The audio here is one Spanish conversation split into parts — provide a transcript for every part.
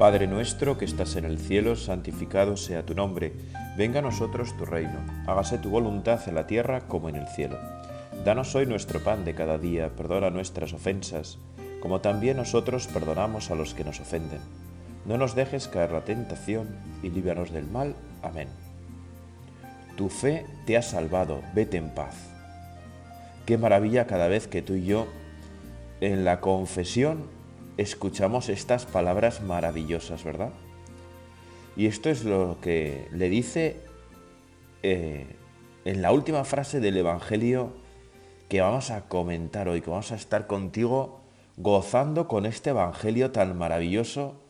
Padre nuestro que estás en el cielo, santificado sea tu nombre. Venga a nosotros tu reino. Hágase tu voluntad en la tierra como en el cielo. Danos hoy nuestro pan de cada día, perdona nuestras ofensas, como también nosotros perdonamos a los que nos ofenden. No nos dejes caer la tentación y líbranos del mal. Amén. Tu fe te ha salvado, vete en paz. Qué maravilla cada vez que tú y yo en la confesión escuchamos estas palabras maravillosas, ¿verdad? Y esto es lo que le dice eh, en la última frase del Evangelio que vamos a comentar hoy, que vamos a estar contigo gozando con este Evangelio tan maravilloso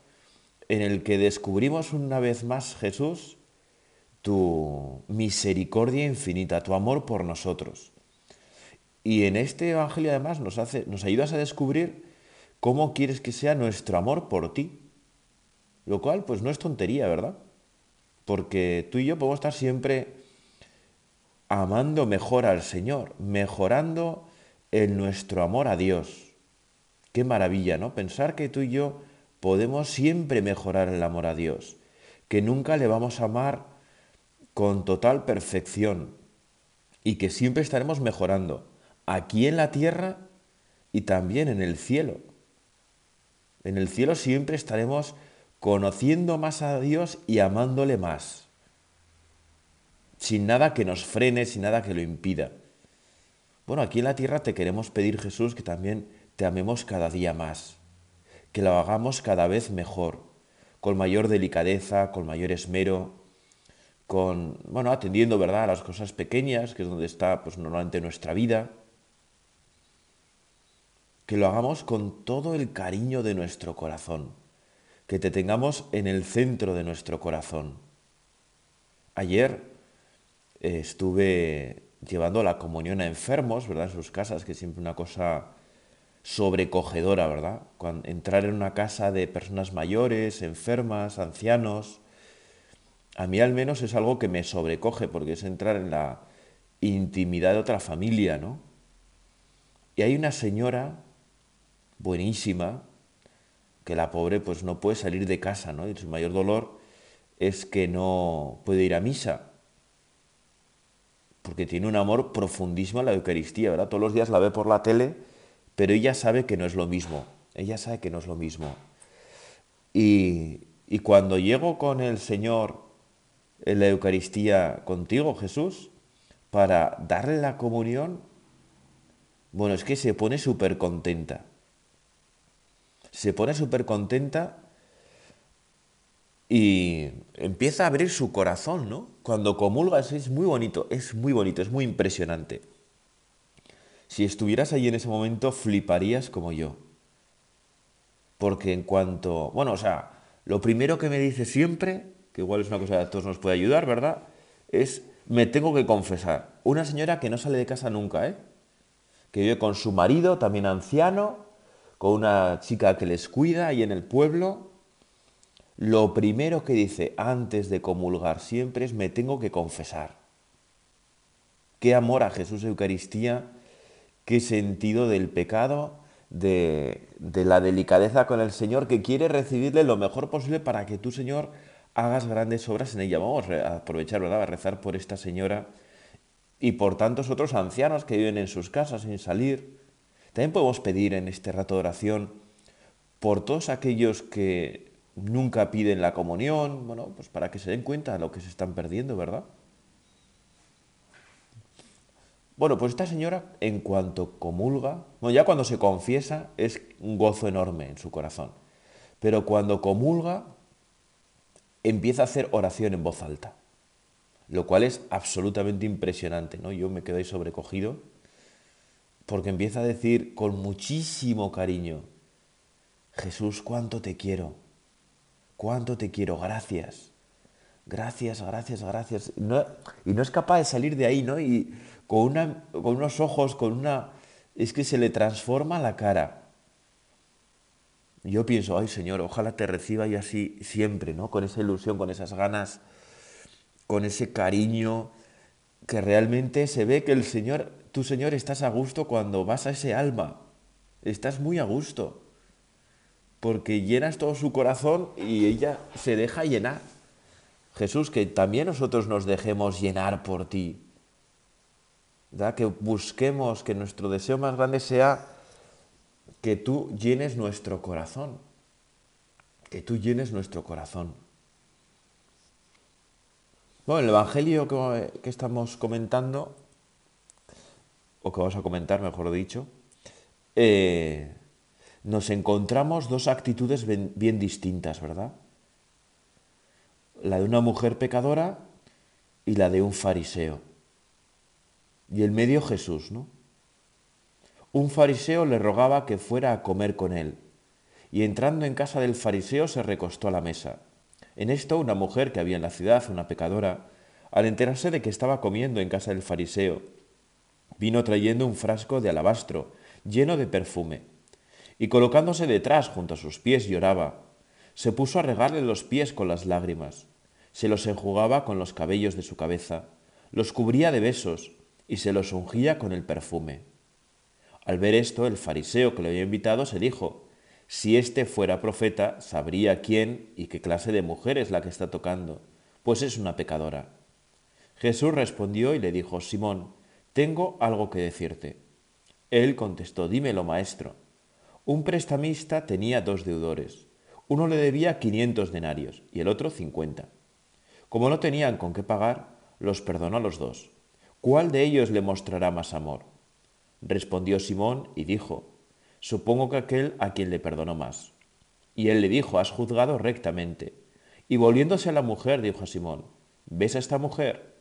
en el que descubrimos una vez más, Jesús, tu misericordia infinita, tu amor por nosotros. Y en este Evangelio además nos, hace, nos ayudas a descubrir ¿Cómo quieres que sea nuestro amor por ti? Lo cual, pues no es tontería, ¿verdad? Porque tú y yo podemos estar siempre amando mejor al Señor, mejorando en nuestro amor a Dios. Qué maravilla, ¿no? Pensar que tú y yo podemos siempre mejorar el amor a Dios, que nunca le vamos a amar con total perfección y que siempre estaremos mejorando aquí en la tierra y también en el cielo. En el cielo siempre estaremos conociendo más a Dios y amándole más, sin nada que nos frene, sin nada que lo impida. Bueno, aquí en la tierra te queremos pedir, Jesús, que también te amemos cada día más, que lo hagamos cada vez mejor, con mayor delicadeza, con mayor esmero, con, bueno, atendiendo, ¿verdad?, a las cosas pequeñas, que es donde está, pues, normalmente nuestra vida, que lo hagamos con todo el cariño de nuestro corazón, que te tengamos en el centro de nuestro corazón. Ayer eh, estuve llevando la comunión a enfermos, ¿verdad? En sus casas, que es siempre una cosa sobrecogedora, ¿verdad? entrar en una casa de personas mayores, enfermas, ancianos, a mí al menos es algo que me sobrecoge, porque es entrar en la intimidad de otra familia, ¿no? Y hay una señora buenísima, que la pobre pues no puede salir de casa, ¿no? Y su mayor dolor es que no puede ir a misa, porque tiene un amor profundísimo a la Eucaristía, ¿verdad? Todos los días la ve por la tele, pero ella sabe que no es lo mismo, ella sabe que no es lo mismo. Y, y cuando llego con el Señor en la Eucaristía contigo, Jesús, para darle la comunión, bueno, es que se pone súper contenta se pone súper contenta y empieza a abrir su corazón, ¿no? Cuando comulgas es muy bonito, es muy bonito, es muy impresionante. Si estuvieras ahí en ese momento, fliparías como yo. Porque en cuanto, bueno, o sea, lo primero que me dice siempre, que igual es una cosa que a todos nos puede ayudar, ¿verdad? Es, me tengo que confesar. Una señora que no sale de casa nunca, ¿eh? Que vive con su marido, también anciano, con una chica que les cuida ahí en el pueblo, lo primero que dice antes de comulgar siempre es me tengo que confesar. Qué amor a Jesús Eucaristía, qué sentido del pecado, de, de, la delicadeza con el Señor, que quiere recibirle lo mejor posible para que tú, Señor, hagas grandes obras en ella. Vamos a aprovechar, ¿verdad?, a rezar por esta señora y por tantos otros ancianos que viven en sus casas sin salir, también podemos pedir en este rato de oración por todos aquellos que nunca piden la comunión, bueno, pues para que se den cuenta de lo que se están perdiendo, ¿verdad? Bueno, pues esta señora, en cuanto comulga, bueno, ya cuando se confiesa es un gozo enorme en su corazón, pero cuando comulga empieza a hacer oración en voz alta, lo cual es absolutamente impresionante, ¿no? Yo me quedo ahí sobrecogido porque empieza a decir con muchísimo cariño, Jesús, cuánto te quiero, cuánto te quiero, gracias, gracias, gracias, gracias. y no es capaz de salir de ahí, ¿no? Y con, una, con unos ojos, con una... Es que se le transforma la cara. Yo pienso, ay Señor, ojalá te reciba y así siempre, ¿no? Con esa ilusión, con esas ganas, con ese cariño, que realmente se ve que el Señor tú, Señor, estás a gusto cuando vas a ese alma. Estás muy a gusto. porque llenas todo su corazón y ella se deja llenar. Jesús, que también nosotros nos dejemos llenar por ti. Que busquemos, que nuestro deseo más grande sea que tú llenes nuestro corazón. Que tú llenes nuestro corazón. Bueno, el Evangelio que, estamos comentando, o que vamos a comentar, mejor dicho, eh, nos encontramos dos actitudes bien distintas, ¿verdad? La de una mujer pecadora y la de un fariseo. Y el medio Jesús, ¿no? Un fariseo le rogaba que fuera a comer con él, y entrando en casa del fariseo se recostó a la mesa. En esto una mujer que había en la ciudad, una pecadora, al enterarse de que estaba comiendo en casa del fariseo, vino trayendo un frasco de alabastro lleno de perfume, y colocándose detrás junto a sus pies lloraba. Se puso a regarle los pies con las lágrimas, se los enjugaba con los cabellos de su cabeza, los cubría de besos y se los ungía con el perfume. Al ver esto, el fariseo que le había invitado se dijo, si éste fuera profeta, sabría quién y qué clase de mujer es la que está tocando, pues es una pecadora. Jesús respondió y le dijo, Simón, tengo algo que decirte. Él contestó, dímelo, maestro. Un prestamista tenía dos deudores. Uno le debía quinientos denarios y el otro cincuenta. Como no tenían con qué pagar, los perdonó a los dos. ¿Cuál de ellos le mostrará más amor? Respondió Simón y dijo, Supongo que aquel a quien le perdonó más. Y él le dijo, Has juzgado rectamente. Y volviéndose a la mujer, dijo a Simón, ¿ves a esta mujer?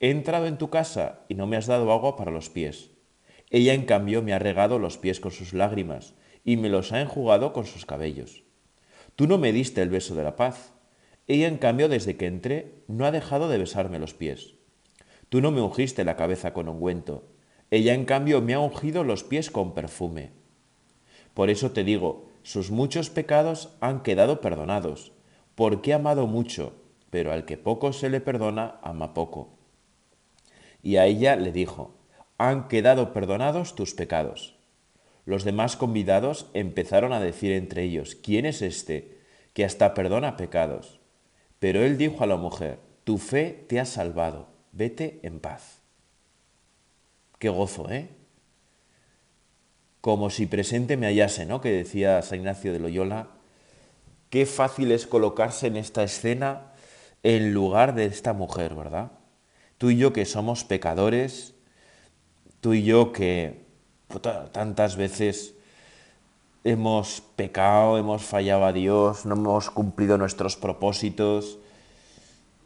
He entrado en tu casa y no me has dado agua para los pies. Ella en cambio me ha regado los pies con sus lágrimas y me los ha enjugado con sus cabellos. Tú no me diste el beso de la paz. Ella en cambio desde que entré no ha dejado de besarme los pies. Tú no me ungiste la cabeza con ungüento. Ella en cambio me ha ungido los pies con perfume. Por eso te digo, sus muchos pecados han quedado perdonados, porque ha amado mucho, pero al que poco se le perdona, ama poco. Y a ella le dijo, han quedado perdonados tus pecados. Los demás convidados empezaron a decir entre ellos, ¿quién es este que hasta perdona pecados? Pero él dijo a la mujer, tu fe te ha salvado, vete en paz. Qué gozo, ¿eh? Como si presente me hallase, ¿no? Que decía San Ignacio de Loyola. Qué fácil es colocarse en esta escena en lugar de esta mujer, ¿verdad? Tú y yo que somos pecadores, tú y yo que tantas veces hemos pecado, hemos fallado a Dios, no hemos cumplido nuestros propósitos,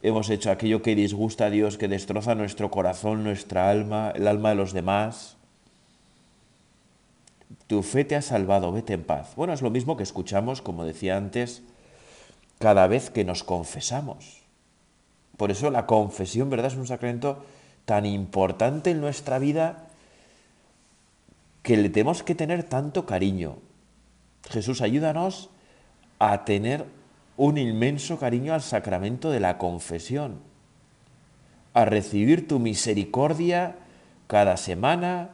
hemos hecho aquello que disgusta a Dios, que destroza nuestro corazón, nuestra alma, el alma de los demás. Tu fe te ha salvado, vete en paz. Bueno, es lo mismo que escuchamos, como decía antes, cada vez que nos confesamos. Por eso la confesión, ¿verdad? Es un sacramento tan importante en nuestra vida que le tenemos que tener tanto cariño. Jesús, ayúdanos a tener un inmenso cariño al sacramento de la confesión, a recibir tu misericordia cada semana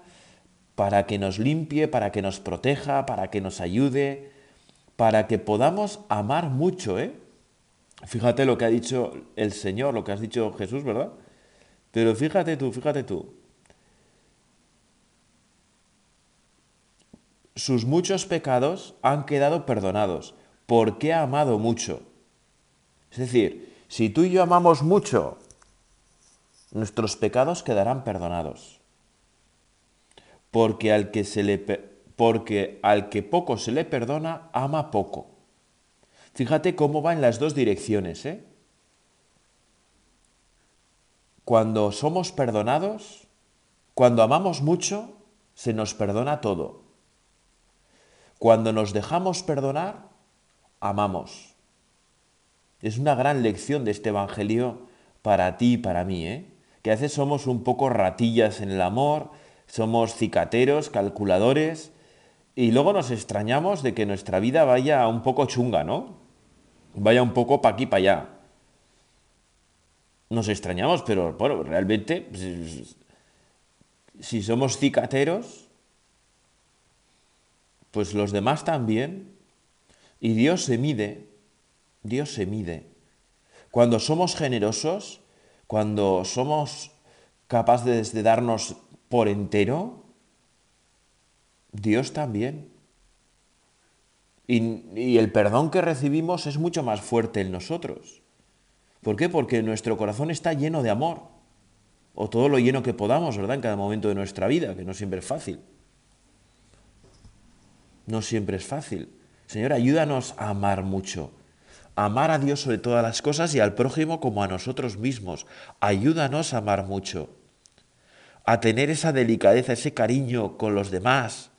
para que nos limpie, para que nos proteja, para que nos ayude, para que podamos amar mucho, ¿eh? Fíjate lo que ha dicho el Señor, lo que has dicho Jesús, ¿verdad? Pero fíjate tú, fíjate tú. Sus muchos pecados han quedado perdonados porque ha amado mucho. Es decir, si tú y yo amamos mucho, nuestros pecados quedarán perdonados. Porque al que, se le, porque al que poco se le perdona, ama poco. Fíjate cómo va en las dos direcciones. ¿eh? Cuando somos perdonados, cuando amamos mucho, se nos perdona todo. Cuando nos dejamos perdonar, amamos. Es una gran lección de este Evangelio para ti y para mí, ¿eh? que a veces somos un poco ratillas en el amor, somos cicateros, calculadores, y luego nos extrañamos de que nuestra vida vaya un poco chunga, ¿no? vaya un poco para aquí, para allá. Nos extrañamos, pero bueno, realmente, pues, si somos cicateros, pues los demás también. Y Dios se mide, Dios se mide. Cuando somos generosos, cuando somos capaces de darnos por entero, Dios también. Y, el perdón que recibimos es mucho más fuerte en nosotros. ¿Por qué? Porque nuestro corazón está lleno de amor. O todo lo lleno que podamos, ¿verdad? En cada momento de nuestra vida, que no siempre es fácil. No siempre es fácil. Señor, ayúdanos a amar mucho. amar a Dios sobre todas las cosas y al prójimo como a nosotros mismos. Ayúdanos a amar mucho. A tener esa delicadeza, ese cariño con los demás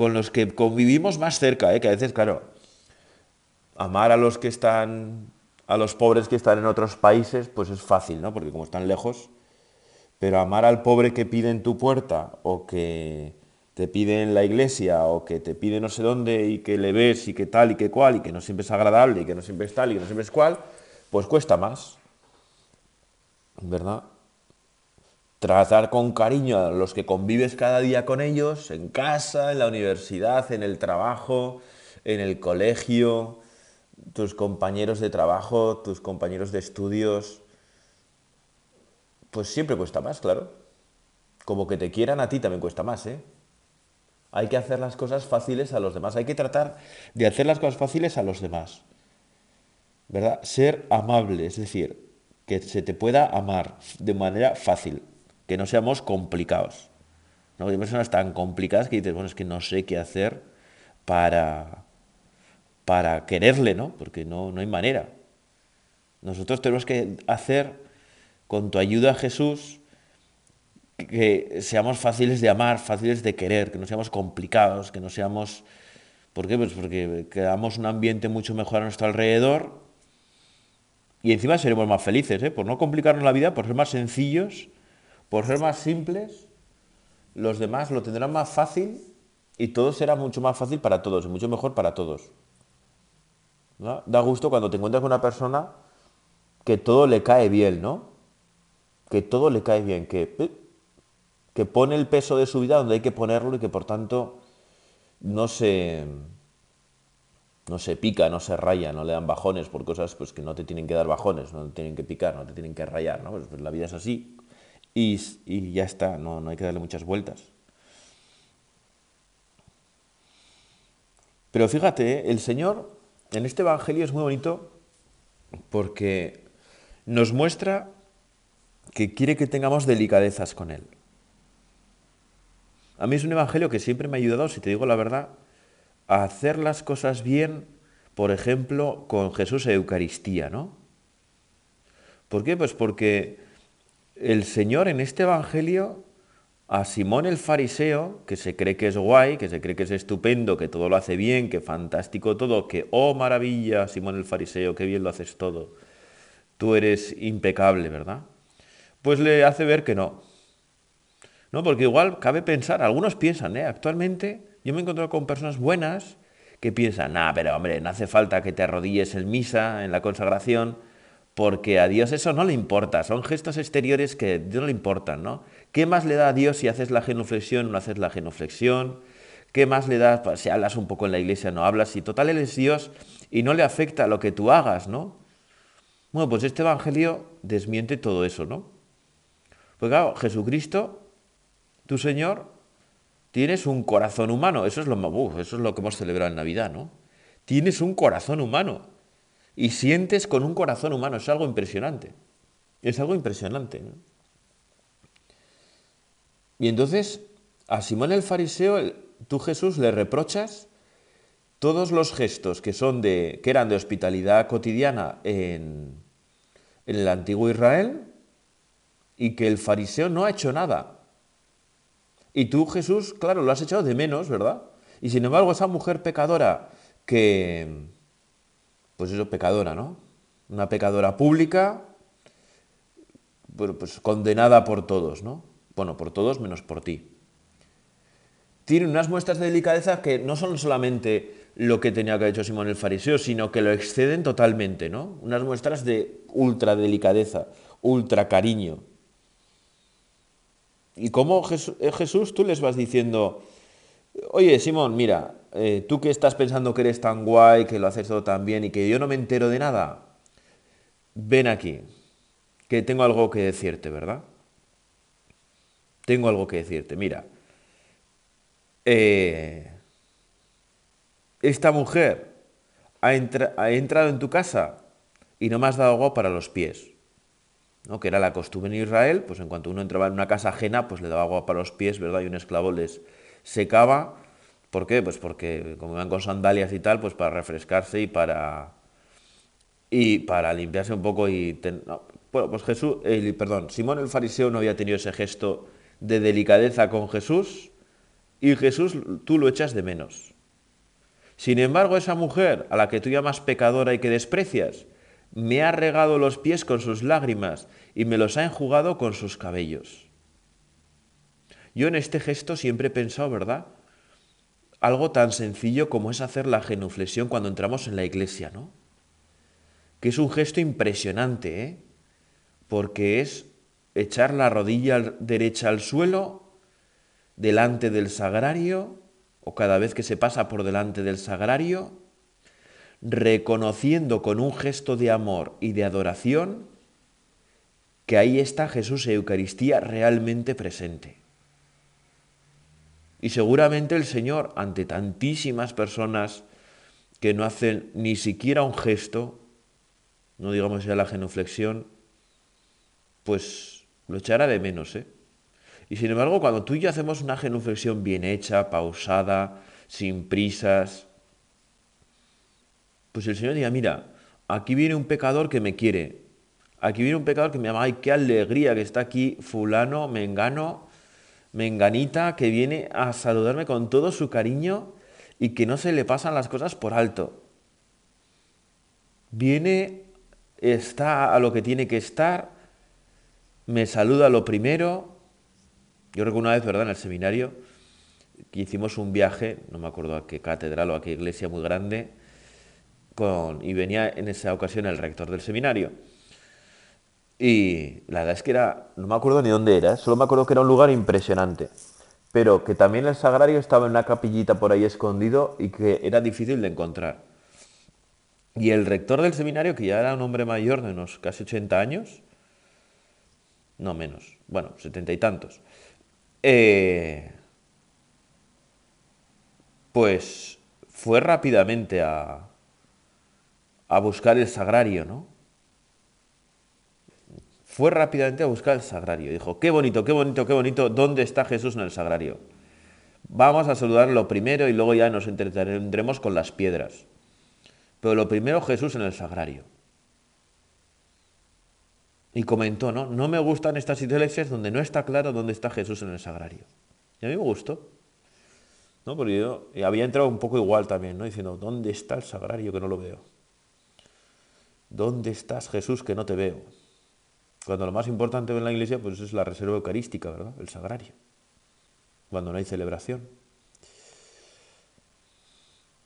con los que convivimos más cerca, ¿eh? que a veces, claro, amar a los que están, a los pobres que están en otros países, pues es fácil, ¿no? Porque como están lejos, pero amar al pobre que pide en tu puerta o que te pide en la iglesia o que te pide no sé dónde y que le ves y que tal y que cual y que no siempre es agradable y que no siempre es tal y que no siempre es cual, pues cuesta más, ¿verdad? Tratar con cariño a los que convives cada día con ellos, en casa, en la universidad, en el trabajo, en el colegio, tus compañeros de trabajo, tus compañeros de estudios, pues siempre cuesta más, claro. Como que te quieran a ti también cuesta más, ¿eh? Hay que hacer las cosas fáciles a los demás, hay que tratar de hacer las cosas fáciles a los demás. ¿Verdad? Ser amable, es decir, que se te pueda amar de manera fácil, que no seamos complicados. ¿no? Hay personas tan complicadas que dices, bueno, es que no sé qué hacer para, para quererle, ¿no? Porque no, no hay manera. Nosotros tenemos que hacer, con tu ayuda, Jesús, que seamos fáciles de amar, fáciles de querer, que no seamos complicados, que no seamos... ¿Por qué? Pues porque creamos un ambiente mucho mejor a nuestro alrededor y encima seremos más felices, ¿eh? por no complicarnos la vida, por ser más sencillos por ser más simples, los demás lo tendrán más fácil y todo será mucho más fácil para todos y mucho mejor para todos. Da gusto cuando te encuentras con una persona que todo le cae bien, ¿no? Que todo le cae bien, que, que pone el peso de su vida donde hay que ponerlo y que por tanto no se, no se pica, no se raya, no le dan bajones por cosas pues, que no te tienen que dar bajones, no te tienen que picar, no te tienen que rayar. ¿no? Pues, pues la vida es así, y, ya está, no, no hay que darle muchas vueltas. Pero fíjate, ¿eh? el Señor en este Evangelio es muy bonito porque nos muestra que quiere que tengamos delicadezas con Él. A mí es un Evangelio que siempre me ha ayudado, si te digo la verdad, a hacer las cosas bien, por ejemplo, con Jesús e Eucaristía, ¿no? ¿Por qué? Pues porque el Señor en este Evangelio a Simón el fariseo, que se cree que es guay, que se cree que es estupendo, que todo lo hace bien, que fantástico todo, que, oh maravilla, Simón el fariseo, qué bien lo haces todo, tú eres impecable, ¿verdad? Pues le hace ver que no. No, porque igual cabe pensar, algunos piensan, ¿eh? Actualmente yo me he encontrado con personas buenas que piensan, nah, pero hombre, no hace falta que te arrodilles en misa, en la consagración, porque a Dios eso no le importa, son gestos exteriores que no le importan, ¿no? ¿Qué más le da a Dios si haces la genuflexión o no haces la genuflexión? ¿Qué más le da pues, si hablas un poco en la iglesia no hablas? Si total Él es Dios y no le afecta lo que tú hagas, ¿no? Bueno, pues este Evangelio desmiente todo eso, ¿no? Pues claro, Jesucristo, tu Señor, tienes un corazón humano, eso es lo, eso es lo que hemos celebrado en Navidad, ¿no? Tienes un corazón humano y sientes con un corazón humano. Es algo impresionante. Es algo impresionante. Y entonces a Simón el fariseo, tú Jesús le reprochas todos los gestos que, son de, que eran de hospitalidad cotidiana en, en el antiguo Israel y que el fariseo no ha hecho nada. Y tú, Jesús, claro, lo has echado de menos, ¿verdad? Y sin embargo, esa mujer pecadora que, pues eso, pecadora, ¿no? Una pecadora pública, pues condenada por todos, ¿no? Bueno, por todos menos por ti. Tiene unas muestras de delicadeza que no son solamente lo que tenía que haber hecho Simón el Fariseo, sino que lo exceden totalmente, ¿no? Unas muestras de ultra delicadeza, ultra cariño. ¿Y cómo eh, Jesús tú les vas diciendo Oye, Simón, mira, eh, tú que estás pensando que eres tan guay, que lo haces todo tan bien y que yo no me entero de nada, ven aquí, que tengo algo que decirte, ¿verdad? Tengo algo que decirte. Mira, eh, esta mujer ha, entrado en tu casa y no me has dado agua para los pies. ¿no? Que era la costumbre en Israel, pues en cuanto uno entraba en una casa ajena, pues le daba agua para los pies, ¿verdad? Y un esclavo les secaba. ¿Por qué? Pues porque como iban con sandalias y tal, pues para refrescarse y para y para limpiarse un poco y bueno, pues Jesús, perdón, Simón el fariseo no había tenido ese gesto de delicadeza con Jesús y Jesús tú lo echas de menos. Sin embargo, esa mujer a la que tú llamas pecadora y que desprecias, me ha regado los pies con sus lágrimas y me los ha enjugado con sus cabellos. Yo en este gesto siempre he pensado, ¿verdad? Algo tan sencillo como es hacer la genuflexión cuando entramos en la iglesia, ¿no? Que es un gesto impresionante, ¿eh? Porque es echar la rodilla derecha al suelo delante del sagrario o cada vez que se pasa por delante del sagrario reconociendo con un gesto de amor y de adoración que ahí está Jesús y Eucaristía realmente presente. Y seguramente el Señor, ante tantísimas personas que no hacen ni siquiera un gesto, no digamos ya la genuflexión, pues lo echará de menos, ¿eh? Y sin embargo, cuando tú y yo hacemos una genuflexión bien hecha, pausada, sin prisas, pues el Señor diga, mira, aquí viene un pecador que me quiere, aquí viene un pecador que me llama, ay, qué alegría que está aquí fulano, mengano, menganita, que viene a saludarme con todo su cariño y que no se le pasan las cosas por alto. Viene, está a lo que tiene que estar, me saluda lo primero. Yo recuerdo una vez, ¿verdad?, en el seminario, que hicimos un viaje, no me acuerdo a qué catedral o a qué iglesia muy grande, y venía en esa ocasión el rector del seminario. Y la verdad es que era, no me acuerdo ni dónde era, solo me acuerdo que era un lugar impresionante, pero que también el sagrario estaba en una capillita por ahí escondido y que era difícil de encontrar. Y el rector del seminario, que ya era un hombre mayor de unos casi 80 años, no menos, bueno, setenta y tantos, eh, pues fue rápidamente a, a buscar el sagrario, ¿no? Fue rápidamente a buscar el sagrario. Dijo, qué bonito, qué bonito, qué bonito, ¿dónde está Jesús en el sagrario? Vamos a saludarlo primero y luego ya nos entretendremos con las piedras. Pero lo primero Jesús en el sagrario. Y comentó, ¿no? No me gustan estas iglesias donde no está claro dónde está Jesús en el sagrario. Y a mí me gustó. ¿no? Porque yo había entrado un poco igual también, ¿no? Diciendo, ¿dónde está el sagrario que no lo veo? ¿Dónde estás, Jesús, que no te veo? Cuando lo más importante en la iglesia pues es la reserva eucarística, ¿verdad? El sagrario. Cuando no hay celebración.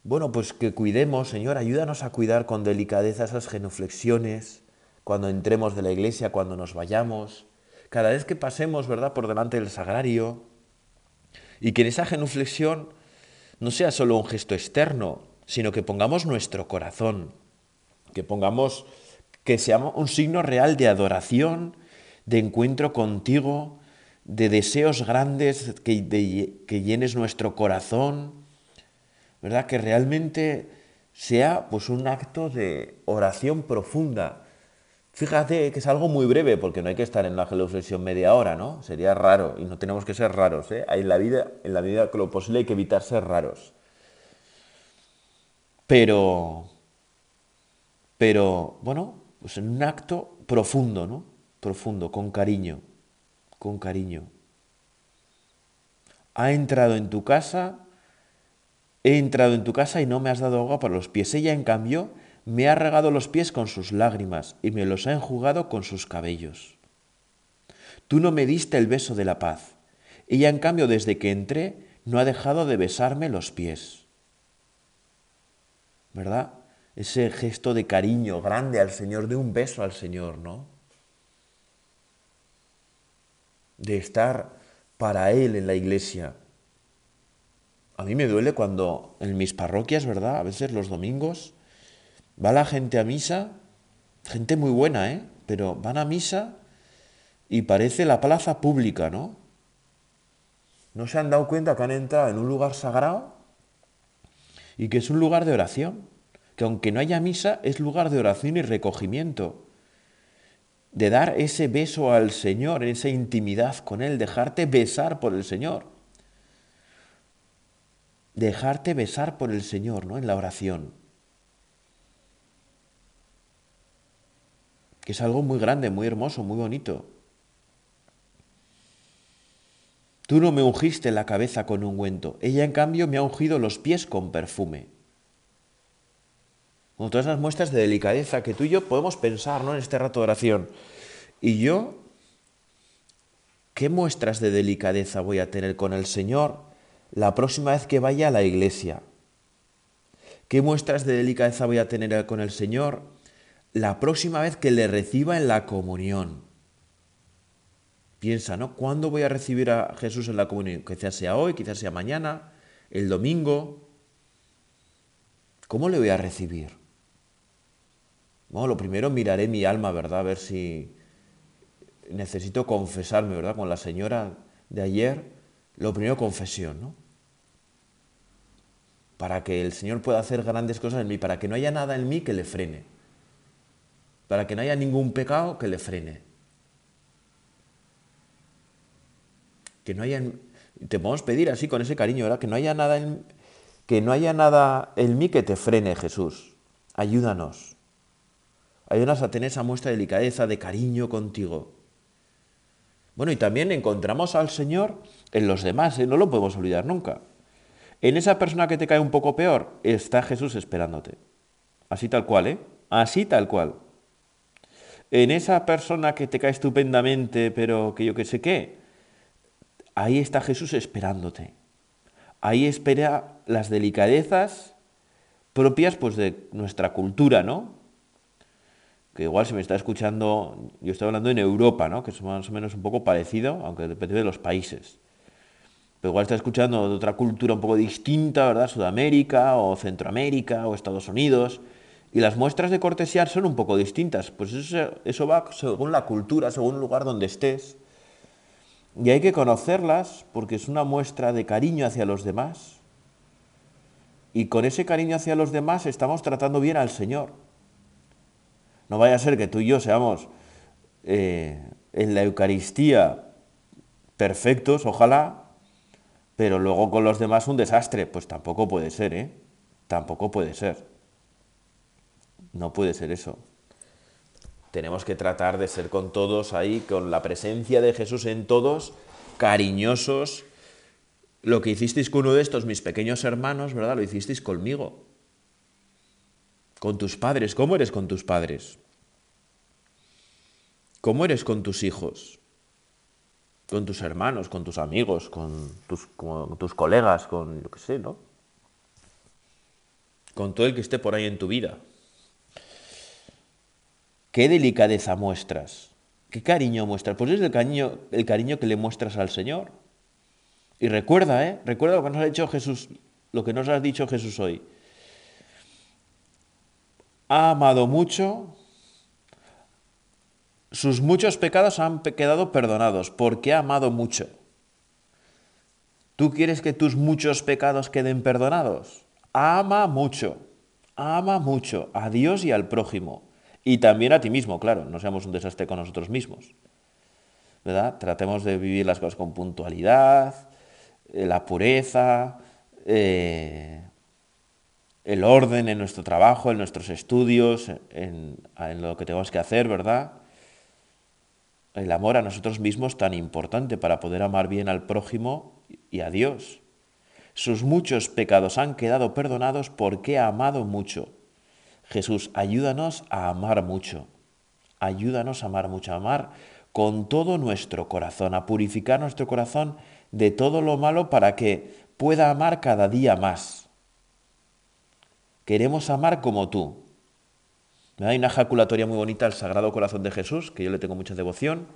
Bueno, pues que cuidemos, Señor, ayúdanos a cuidar con delicadeza esas genuflexiones, cuando entremos de la iglesia, cuando nos vayamos, cada vez que pasemos, ¿verdad?, por delante del sagrario, y que en esa genuflexión no sea solo un gesto externo, sino que pongamos nuestro corazón, que pongamos que sea un signo real de adoración, de encuentro contigo, de deseos grandes que, llenes nuestro corazón, ¿verdad? Que realmente sea pues un acto de oración profunda. Fíjate que es algo muy breve, porque no hay que estar en la reflexión media hora, ¿no? Sería raro, y no tenemos que ser raros, ¿eh? En la vida, en la vida que lo posible hay que evitar ser raros. Pero, pero, bueno, pues en un acto profundo, ¿no? Profundo, con cariño, con cariño. Ha entrado en tu casa, he entrado en tu casa y no me has dado agua para los pies. Ella, en cambio, me ha regado los pies con sus lágrimas y me los ha enjugado con sus cabellos. Tú no me diste el beso de la paz. Ella, en cambio, desde que entré, no ha dejado de besarme los pies. ¿Verdad? Ese gesto de cariño grande al Señor, de un beso al Señor, ¿no? De estar para Él en la iglesia. A mí me duele cuando en mis parroquias, ¿verdad? A veces los domingos va la gente a misa, gente muy buena, ¿eh? Pero van a misa y parece la plaza pública, ¿no? No se han dado cuenta que han entrado en un lugar sagrado y que es un lugar de oración, que aunque no haya misa, es lugar de oración y recogimiento, de dar ese beso al Señor, esa intimidad con Él, dejarte besar por el Señor. Dejarte besar por el Señor, ¿no? En la oración. Que es algo muy grande, muy hermoso, muy bonito. Tú no me ungiste la cabeza con ungüento, ella en cambio me ha ungido los pies con perfume. Con todas esas muestras de delicadeza que tú y yo podemos pensar ¿no? en este rato de oración. Y yo, ¿qué muestras de delicadeza voy a tener con el Señor la próxima vez que vaya a la iglesia? ¿Qué muestras de delicadeza voy a tener con el Señor la próxima vez que le reciba en la comunión? Piensa, ¿no? ¿Cuándo voy a recibir a Jesús en la comunión? Quizás sea hoy, quizás sea mañana, el domingo. ¿Cómo le voy a recibir? Lo primero miraré mi alma, ¿verdad? A ver si necesito confesarme, ¿verdad? Con la señora de ayer, lo primero confesión, ¿no? Para que el Señor pueda hacer grandes cosas en mí, para que no haya nada en mí que le frene, para que no haya ningún pecado que le frene. que no haya, te podemos pedir así con ese cariño, ¿verdad? Que no haya nada en, que no haya nada en mí que te frene, Jesús. Ayúdanos. Ayúdanos a tener esa muestra de delicadeza, de cariño contigo. Bueno, y también encontramos al Señor en los demás, ¿eh? no lo podemos olvidar nunca. En esa persona que te cae un poco peor, está Jesús esperándote. Así tal cual, ¿eh? Así tal cual. En esa persona que te cae estupendamente, pero que yo qué sé qué, Ahí está Jesús esperándote. Ahí espera las delicadezas propias pues, de nuestra cultura, ¿no? Que igual se me está escuchando, yo estoy hablando en Europa, ¿no? Que es más o menos un poco parecido, aunque depende de los países. Pero igual está escuchando de otra cultura un poco distinta, ¿verdad? Sudamérica o Centroamérica o Estados Unidos. Y las muestras de cortesía son un poco distintas. Pues eso, eso va según la cultura, según el lugar donde estés. Y hay que conocerlas porque es una muestra de cariño hacia los demás. Y con ese cariño hacia los demás estamos tratando bien al Señor. No vaya a ser que tú y yo seamos eh, en la Eucaristía perfectos, ojalá, pero luego con los demás un desastre. Pues tampoco puede ser, ¿eh? Tampoco puede ser. No puede ser eso tenemos que tratar de ser con todos ahí, con la presencia de Jesús en todos, cariñosos. Lo que hicisteis con uno de estos, mis pequeños hermanos, ¿verdad? Lo hicisteis conmigo. Con tus padres. ¿Cómo eres con tus padres? ¿Cómo eres con tus hijos? Con tus hermanos, con tus amigos, con tus, con tus colegas, con lo que sé, ¿no? Con todo el que esté por ahí en tu vida. ¿Qué delicadeza muestras? ¿Qué cariño muestras? Pues es el cariño, el cariño que le muestras al Señor. Y recuerda, ¿eh? Recuerda lo que nos ha dicho Jesús, lo que nos ha dicho Jesús hoy. Ha amado mucho, sus muchos pecados han quedado perdonados, porque ha amado mucho. ¿Tú quieres que tus muchos pecados queden perdonados? Ama mucho, ama mucho a Dios y al prójimo. Y también a ti mismo, claro, no seamos un desastre con nosotros mismos. ¿Verdad? Tratemos de vivir las cosas con puntualidad, eh, la pureza, eh, el orden en nuestro trabajo, en nuestros estudios, en, lo que tenemos que hacer, ¿verdad? El amor a nosotros mismos tan importante para poder amar bien al prójimo y a Dios. Sus muchos pecados han quedado perdonados porque ha amado mucho. Jesús, ayúdanos a amar mucho. Ayúdanos a amar mucho, a amar con todo nuestro corazón, a purificar nuestro corazón de todo lo malo para que pueda amar cada día más. Queremos amar como tú. Hay una ejaculatoria muy bonita al Sagrado Corazón de Jesús, que yo le tengo mucha devoción,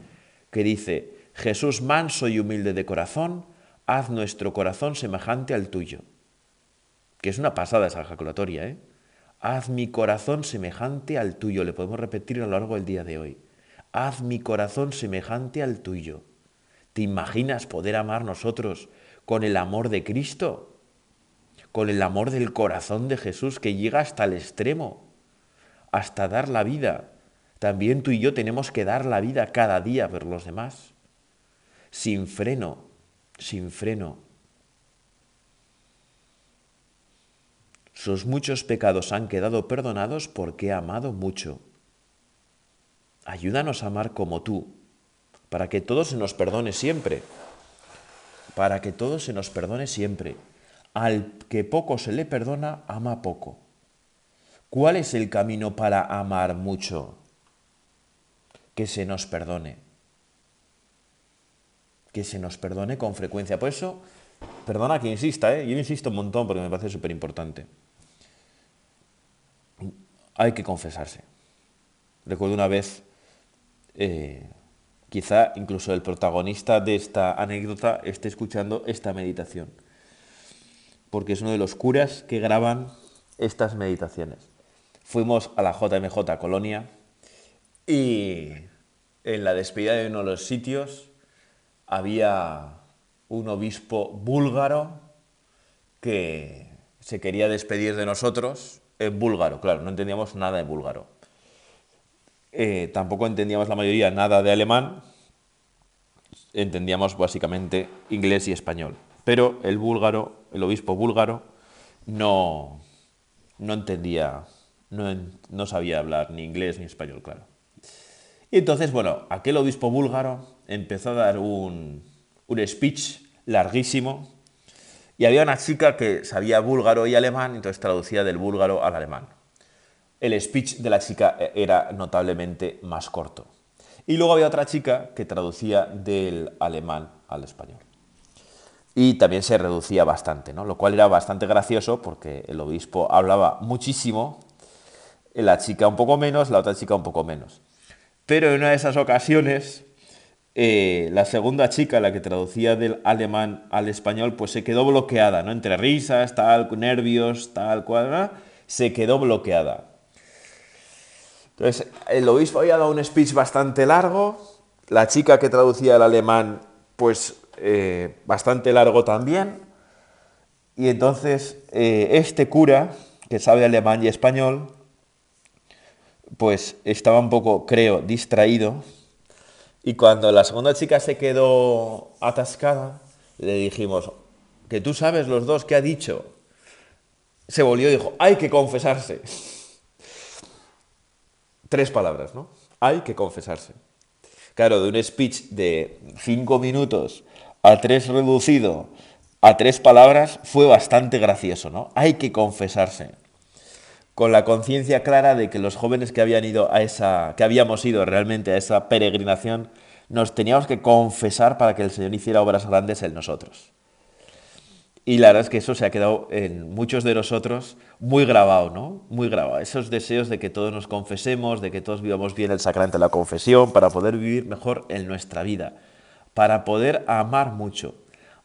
que dice, Jesús manso y humilde de corazón, haz nuestro corazón semejante al tuyo. Que es una pasada esa ejaculatoria, ¿eh? Haz mi corazón semejante al tuyo. Le podemos repetir a lo largo del día de hoy. Haz mi corazón semejante al tuyo. ¿Te imaginas poder amar nosotros con el amor de Cristo? Con el amor del corazón de Jesús que llega hasta el extremo, hasta dar la vida. También tú y yo tenemos que dar la vida cada día por los demás. Sin freno, sin freno. Sus muchos pecados han quedado perdonados porque ha amado mucho. Ayúdanos a amar como tú, para que todo se nos perdone siempre. Para que todo se nos perdone siempre. Al que poco se le perdona, ama poco. ¿Cuál es el camino para amar mucho? Que se nos perdone que se nos perdone con frecuencia. Por eso, perdona que insista, ¿eh? yo insisto un montón porque me parece súper importante. Hay que confesarse. Recuerdo una vez, eh, quizá incluso el protagonista de esta anécdota esté escuchando esta meditación, porque es uno de los curas que graban estas meditaciones. Fuimos a la JMJ Colonia y en la despedida de uno de los sitios había un obispo búlgaro que se quería despedir de nosotros en búlgaro, claro, no entendíamos nada de búlgaro. Eh, tampoco entendíamos la mayoría nada de alemán, entendíamos básicamente inglés y español. Pero el búlgaro, el obispo búlgaro, no, no entendía, no, no sabía hablar ni inglés ni español, claro. Y entonces, bueno, aquel obispo búlgaro empezó a dar un, speech larguísimo y había una chica que sabía búlgaro y alemán, entonces traducía del búlgaro al alemán. El speech de la chica era notablemente más corto. Y luego había otra chica que traducía del alemán al español. Y también se reducía bastante, ¿no? lo cual era bastante gracioso porque el obispo hablaba muchísimo, la chica un poco menos, la otra chica un poco menos. Pero en una de esas ocasiones eh, la segunda chica, la que traducía del alemán al español, pues se quedó bloqueada, ¿no? Entre risas, tal, nervios, tal, cual, se quedó bloqueada. Entonces, el obispo había dado un speech bastante largo, la chica que traducía el alemán, pues eh, bastante largo también, y entonces eh, este cura, que sabe alemán y español, pues estaba un poco, creo, distraído, y cuando la segunda chica se quedó atascada, le dijimos, que tú sabes los dos qué ha dicho. Se volvió y dijo, hay que confesarse. Tres palabras, ¿no? Hay que confesarse. Claro, de un speech de cinco minutos a tres reducido a tres palabras fue bastante gracioso, ¿no? Hay que confesarse con la conciencia clara de que los jóvenes que habían ido a esa, que habíamos ido realmente a esa peregrinación, nos teníamos que confesar para que el Señor hiciera obras grandes en nosotros. Y la verdad es que eso se ha quedado en muchos de nosotros muy grabado, ¿no? Muy grabado. Esos deseos de que todos nos confesemos, de que todos vivamos bien el sacramento de la confesión, para poder vivir mejor en nuestra vida, para poder amar mucho.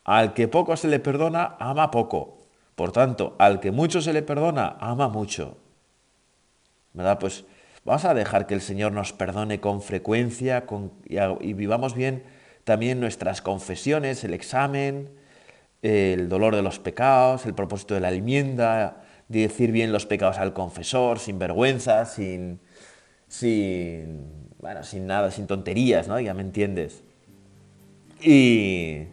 Al que poco se le perdona, ama poco. Por tanto, al que mucho se le perdona, ama mucho. ¿verdad? Pues vamos a dejar que el Señor nos perdone con frecuencia y, vivamos bien también nuestras confesiones, el examen, el dolor de los pecados, el propósito de la enmienda, de decir bien los pecados al confesor, sin vergüenza, sin, sin, bueno, sin nada, sin tonterías, ¿no? Ya me entiendes. Y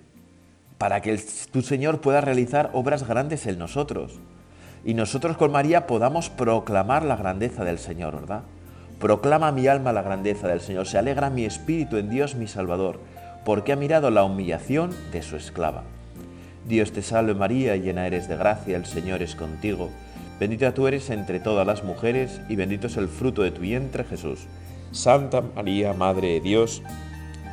para que tu Señor pueda realizar obras grandes en nosotros y nosotros con María podamos proclamar la grandeza del Señor, ¿verdad? Proclama mi alma la grandeza del Señor, se alegra mi espíritu en Dios mi Salvador, porque ha mirado la humillación de su esclava. Dios te salve María, llena eres de gracia, el Señor es contigo. Bendita tú eres entre todas las mujeres, y bendito es el fruto de tu vientre Jesús. Santa María, Madre de Dios,